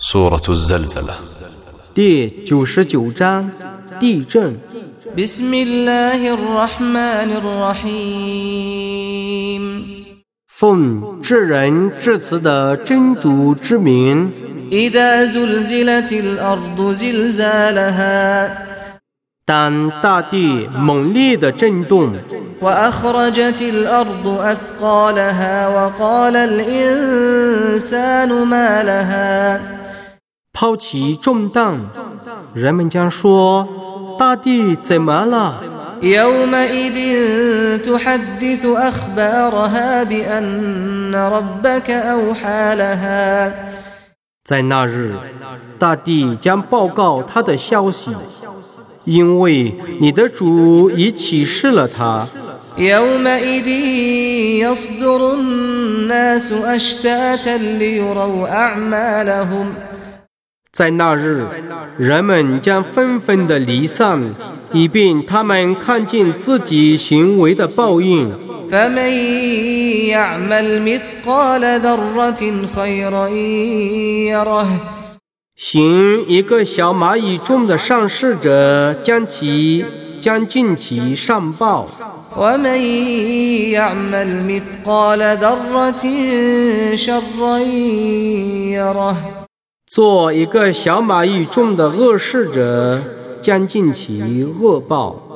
سورة الزلزلة 第九十九章地震。 بسم الله الرحمن الرحيم 奉至仁至慈的真主之名， إذا زلزلت الأرض زلزالها 当大地猛烈的震动， وأخرجت الأرض أثقالها وقال الإنسان ما لها 抛弃重担，人们将说：大地怎么了？ يومئذ تحدث أخبارها بأن ربك أوحى لها 在那日，大地将报告他的消息，因为你的主已启示了他。 يومئذ يصدر الناس أشتاتا ليروا أعمالهم 在那日，人们将纷纷的离散，以便他们看见自己行为的报应。行一个小蚂蚁中的上士者，将其将尽其上报。做一个小马与众的恶事者，将尽其恶报。